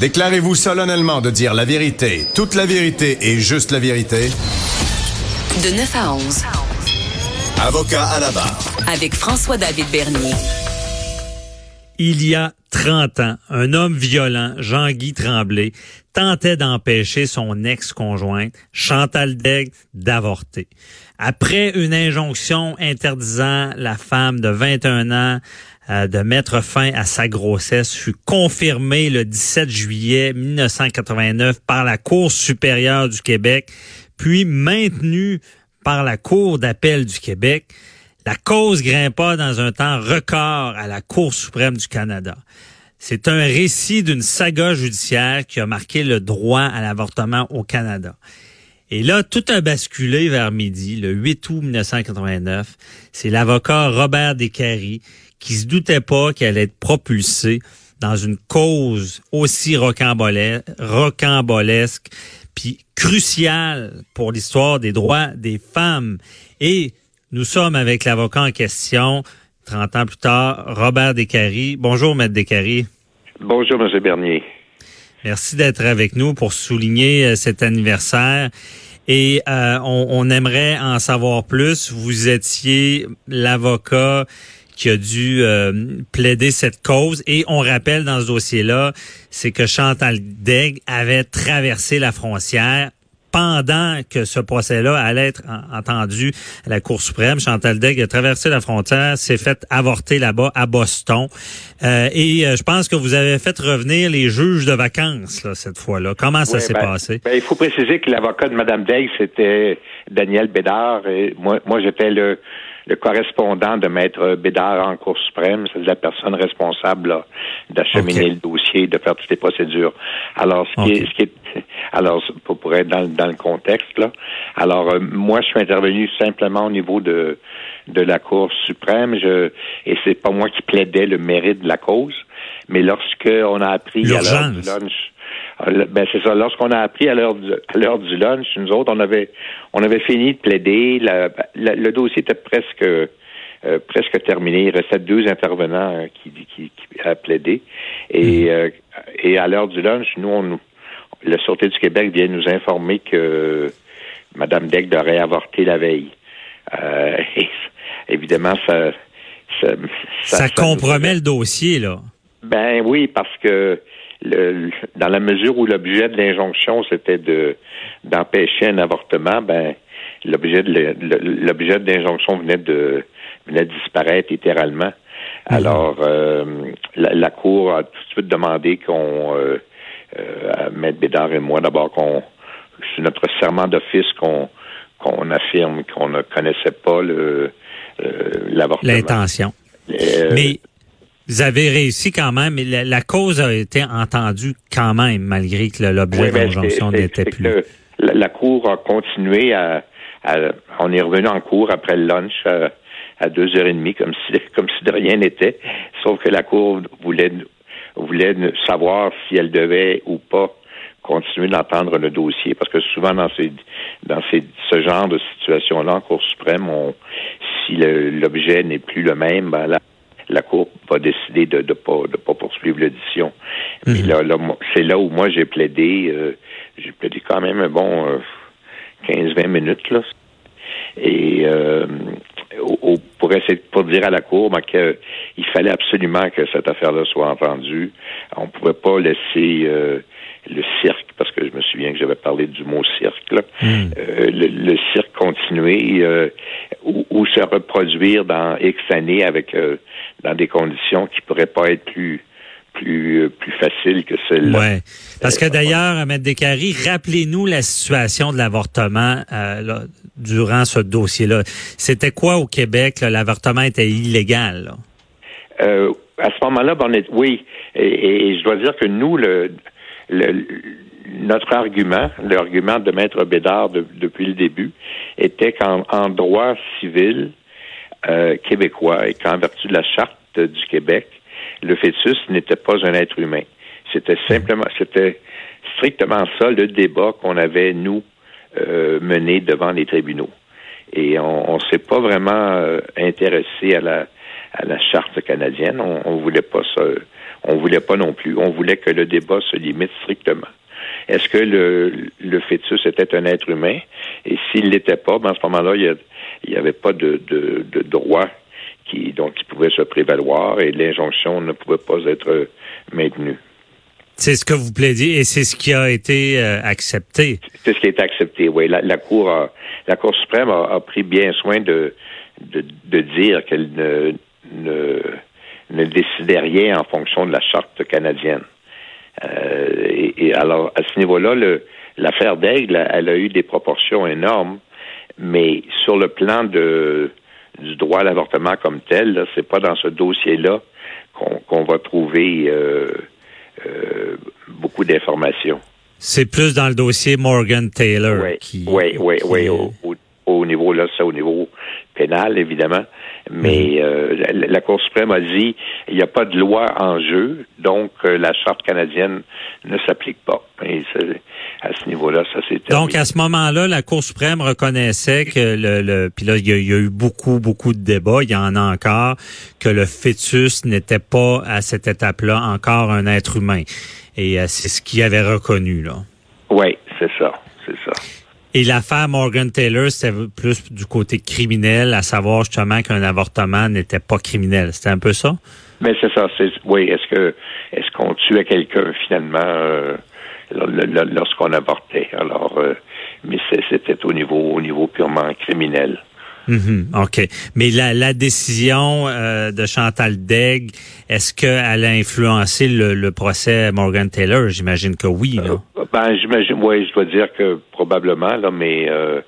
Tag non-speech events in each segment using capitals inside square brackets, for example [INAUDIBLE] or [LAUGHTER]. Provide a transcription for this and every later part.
Déclarez-vous solennellement de dire la vérité, toute la vérité et juste la vérité. De 9 à 11. Avocat à la barre. Avec François-David Bernier. Il y a 30 ans, un homme violent, Jean-Guy Tremblay, tentait d'empêcher son ex-conjointe, Chantal Degg, d'avorter. Après une injonction interdisant la femme de 21 ans de mettre fin à sa grossesse fut confirmée le 17 juillet 1989 par la Cour supérieure du Québec, puis maintenue par la Cour d'appel du Québec. La cause grimpa dans un temps record à la Cour suprême du Canada. C'est un récit d'une saga judiciaire qui a marqué le droit à l'avortement au Canada. Et là, tout a basculé vers midi, le 8 août 1989. C'est l'avocat Robert Descaries qui se doutait pas qu'elle allait être propulsée dans une cause aussi rocambolesque, puis cruciale pour l'histoire des droits des femmes. Et nous sommes avec l'avocat en question, 30 ans plus tard, Robert Descaries. Bonjour, Maître Descaries. Bonjour, M. Bernier. Merci d'être avec nous pour souligner euh, cet anniversaire. Et euh, on, on, aimerait en savoir plus. Vous étiez l'avocat qui a dû euh, plaider cette cause. Et on rappelle dans ce dossier-là, c'est que Chantal Degg avait traversé la frontière pendant que ce procès-là allait être entendu à la Cour suprême, Chantal Degg a traversé la frontière, s'est fait avorter là-bas à Boston. Euh, et euh, je pense que vous avez fait revenir les juges de vacances là, cette fois-là. Comment ça s'est ben, passé? Ben, il faut préciser que l'avocat de Mme Degg, c'était Daniel Bédard. Et moi, moi j'étais le le correspondant de Maître Bédard en Cour suprême, c'est la personne responsable d'acheminer le dossier, de faire toutes les procédures. Alors, ce qui est, ce qui est, [LAUGHS] alors pour, être dans, dans, le contexte là, alors euh, moi je suis intervenu simplement au niveau de de la Cour suprême, je et c'est pas moi qui plaidais le mérite de la cause, mais lorsque on a appris à l'heure du lunch ben c'est ça. Lorsqu'on a appris à l'heure du, à l'heure du lunch, nous autres, on avait on avait fini de plaider. le dossier était presque euh, presque terminé. Il restait deux intervenants euh, qui, qui, qui a plaidé. Et, mhm. et à l'heure du lunch, nous, on, la Sûreté du Québec vient nous informer que Mme Deck aurait avorté la veille. [LAUGHS] et, évidemment, ça ça, ça, ça compromet le dossier, là. Ben oui, parce que le, dans la mesure où l'objet de l'injonction c'était de d'empêcher un avortement, ben l'objet de l'objet de l'injonction venait de venait de disparaître littéralement. Mhm. Alors euh, la, cour a tout de suite demandé qu'on euh, euh, Maître Bédard et moi d'abord qu'on sur notre serment d'office qu'on qu'on affirme qu'on ne connaissait pas le euh, l'avortement. L'intention. Mais vous avez réussi quand même, mais la, cause a été entendue quand même, malgré que l'objet de l'injonction n'était plus. La, la, Cour a continué à, On est revenu en cours après le lunch à, deux heures et demie, comme si, [LAUGHS] comme si de rien n'était. Sauf que la Cour voulait, voulait savoir si elle devait ou pas continuer d'entendre le dossier, parce que souvent dans ces dans ces ce genre de situation-là, en Cour suprême, on, si l'objet n'est plus le même, ben là, la Cour va décider de ne pas, de pas poursuivre l'audition. Mais mhm. là, là c'est là où moi j'ai plaidé, euh, j'ai plaidé quand même un bon euh, 15-20 minutes là. Et euh, pour essayer pour dire à la Cour ben, qu'il fallait absolument que cette affaire-là soit entendue. On ne pouvait pas laisser euh, le cirque, parce que je me souviens que j'avais parlé du mot cirque, là, hmm. euh, le, cirque continuer euh, ou, ou, se reproduire dans X années avec dans des conditions qui pourraient pas être plus plus, plus facile que celle-là. Ouais. Parce que d'ailleurs, Ahmed Descaries, rappelez-nous la situation de l'avortement euh, durant ce dossier-là. C'était quoi au Québec? L'avortement était illégal. Euh, à ce moment-là, ben, oui. Et, je dois dire que nous, le, notre argument, l'argument de Maître Bédard depuis le début, était qu'en droit civil euh, québécois et qu'en vertu de la charte du Québec, le fœtus n'était pas un être humain. C'était simplement, c'était strictement ça le débat qu'on avait, nous, euh, mené devant les tribunaux. Et on ne s'est pas vraiment euh, intéressé à la, à la charte canadienne. On, on voulait pas ça. on voulait pas non plus. On voulait que le débat se limite strictement. Est-ce que le, le fœtus était un être humain? Et s'il l'était pas, ben à ce moment-là, il n'y avait pas de, de, de droit qui, dont il pouvait se prévaloir et l'injonction ne pouvait pas être maintenue. C'est ce que vous plaidiez et c'est ce qui a été euh, accepté. C'est ce qui a été accepté, oui. La, Cour la Cour suprême a, pris bien soin de, de, de dire qu'elle ne, ne, ne décidait rien en fonction de la charte canadienne. Euh, et, alors, à ce niveau-là, l'affaire d'Aigle, elle a eu des proportions énormes, mais sur le plan de, du droit à l'avortement comme tel, c'est pas dans ce dossier-là qu'on va trouver euh, euh, beaucoup d'informations. C'est plus dans le dossier Morgan Taylor. Oui, qui, oui, oui, oui. Au, au, niveau là, c'est au niveau pénal évidemment, mais mhm. euh, la, Cour suprême a dit il n'y a pas de loi en jeu, donc euh, la charte canadienne ne s'applique pas. Et à ce niveau-là, ça s'est Donc à ce moment-là, la Cour suprême reconnaissait que le, le puis là il y, a, eu beaucoup beaucoup de débats, il y en a encore que le fœtus n'était pas à cette étape-là encore un être humain. Et euh, c'est ce qu'il avait reconnu là. Oui, c'est ça, c'est ça. Et l'affaire Morgan Taylor, c'était plus du côté criminel, à savoir justement qu'un avortement n'était pas criminel. C'était un peu ça? Mais c'est ça. C'est, oui, est-ce que est-ce qu'on tuait quelqu'un finalement euh, lorsqu'on avortait? Alors, euh, mais c'était au niveau au niveau purement criminel. Mhm, OK. Mais la, la décision euh, de Chantal Degg, est-ce qu'elle a influencé le, le, procès Morgan Taylor? J'imagine que oui. Là. Euh, ben, j'imagine, oui, je dois dire que probablement, là, mais euh,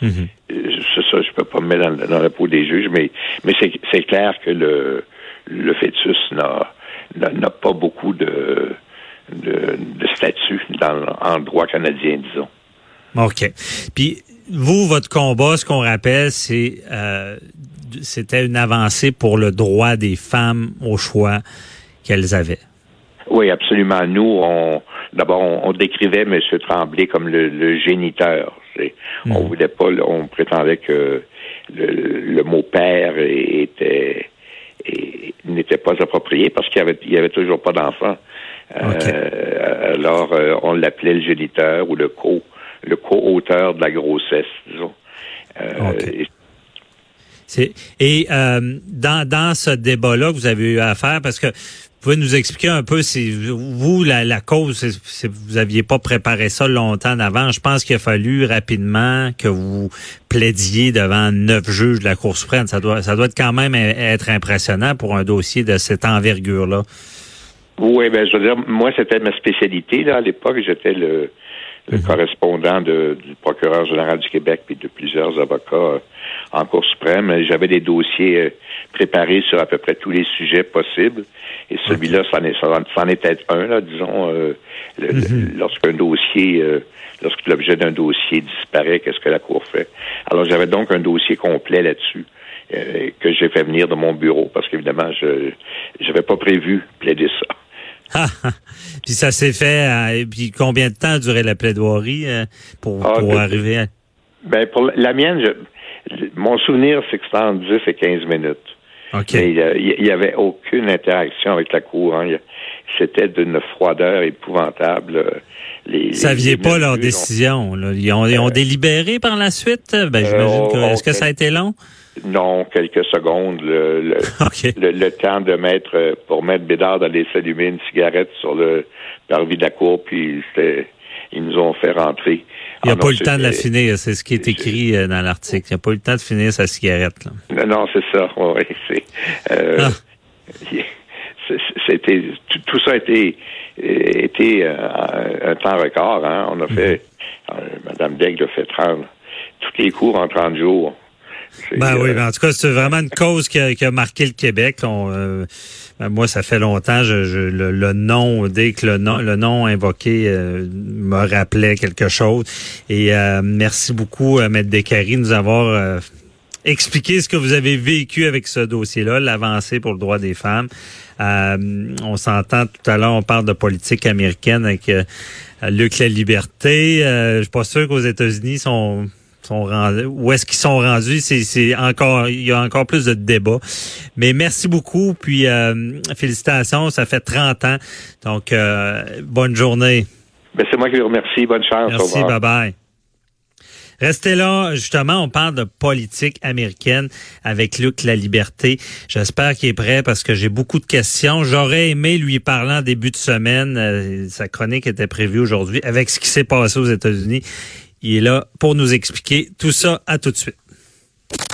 mhm. c'est ça, je peux pas me mettre dans, dans la peau des juges, mais, mais c'est clair que le, le fœtus n'a n'a pas beaucoup de, de, de statut dans, en droit canadien, disons. OK. Puis vous, votre combat, ce qu'on rappelle, c'est euh, c'était une avancée pour le droit des femmes au choix qu'elles avaient. Oui, absolument. Nous, on d'abord on, décrivait M. Tremblay comme le, géniteur. On On voulait pas, on prétendait que le, mot père était n'était pas approprié parce qu'il y avait, il y avait toujours pas d'enfant. Euh, alors, euh, on l'appelait le géniteur ou le co le co-auteur de la grossesse, disons. Euh, et, euh, dans, dans ce débat-là que vous avez eu à faire, parce que vous pouvez nous expliquer un peu si vous, la, la cause, vous aviez pas préparé ça longtemps en avant. Je pense qu'il a fallu rapidement que vous plaidiez devant neuf juges de la Cour suprême. Ça doit, ça doit être quand même être impressionnant pour un dossier de cette envergure-là. Oui, ben je veux dire, moi, c'était ma spécialité. Là, à l'époque, j'étais le, le correspondant de, du procureur général du Québec puis de plusieurs avocats euh, en Cour suprême. J'avais des dossiers euh, préparés sur à peu près tous les sujets possibles. Et celui-là, c'en est, c'en était un, là, disons, euh, mhm. lorsqu'un dossier, lorsque l'objet d'un dossier disparaît, qu'est-ce que la Cour fait? Alors, j'avais donc un dossier complet là-dessus. que j'ai fait venir de mon bureau parce qu'évidemment je j'avais pas prévu plaider ça. [LAUGHS] puis ça s'est fait. Euh, et puis combien de temps a duré la plaidoirie euh, pour, ah, pour arriver à... Ben pour la mienne, mon souvenir, c'est que c'était en 10 et 15 minutes. OK. Il n'y avait aucune interaction avec la Cour. Hein. C'était d'une froideur épouvantable. Les, Saviez pas leur décision. Ils, ont, ils, ont, euh, délibéré par la suite? Ben, j'imagine que. Est-ce que ça a été long? Non, quelques secondes. Le, le, [LAUGHS] temps de mettre, pour mettre Bédard d'aller s'allumer une cigarette sur le parvis de la cour, puis ils nous ont fait rentrer. Il n'y a pas eu le temps de la finir, c'est ce qui est écrit euh, dans l'article. Il n'y a pas eu le temps de finir sa cigarette. Là. Non, c'est ça. [LAUGHS] Oui, c'est. Euh, ah. C'était tout, ça a été, été euh, un, temps record. Hein. On a mhm. fait, Madame Daigle a fait 30, tous les cours en 30 jours. Ben oui, ben en tout cas, c'est vraiment une cause qui a, marqué le Québec. Euh, ben moi, ça fait longtemps, je, le, nom, dès que le nom, le nom invoqué euh, me rappelait quelque chose. Et euh, merci beaucoup, Maître Descaries, de nous avoir expliqué ce que vous avez vécu avec ce dossier-là, l'avancée pour le droit des femmes. on s'entend tout à l'heure, on parle de politique américaine avec Luc La Liberté. je suis pas sûr qu'aux États-Unis, sont sont rendus, où est-ce qu'ils sont rendus, c'est encore, il y a encore plus de débats. Mais merci beaucoup, puis euh, félicitations, ça fait 30 ans, donc euh, bonne journée. Ben, c'est moi qui vous remercie, bonne chance. Merci, bye bye. Restez là, justement, on parle de politique américaine avec Luc La Liberté. J'espère qu'il est prêt parce que j'ai beaucoup de questions. J'aurais aimé lui parler en début de semaine. Euh, sa chronique était prévue aujourd'hui avec ce qui s'est passé aux États-Unis. Il est là pour nous expliquer tout ça. À tout de suite.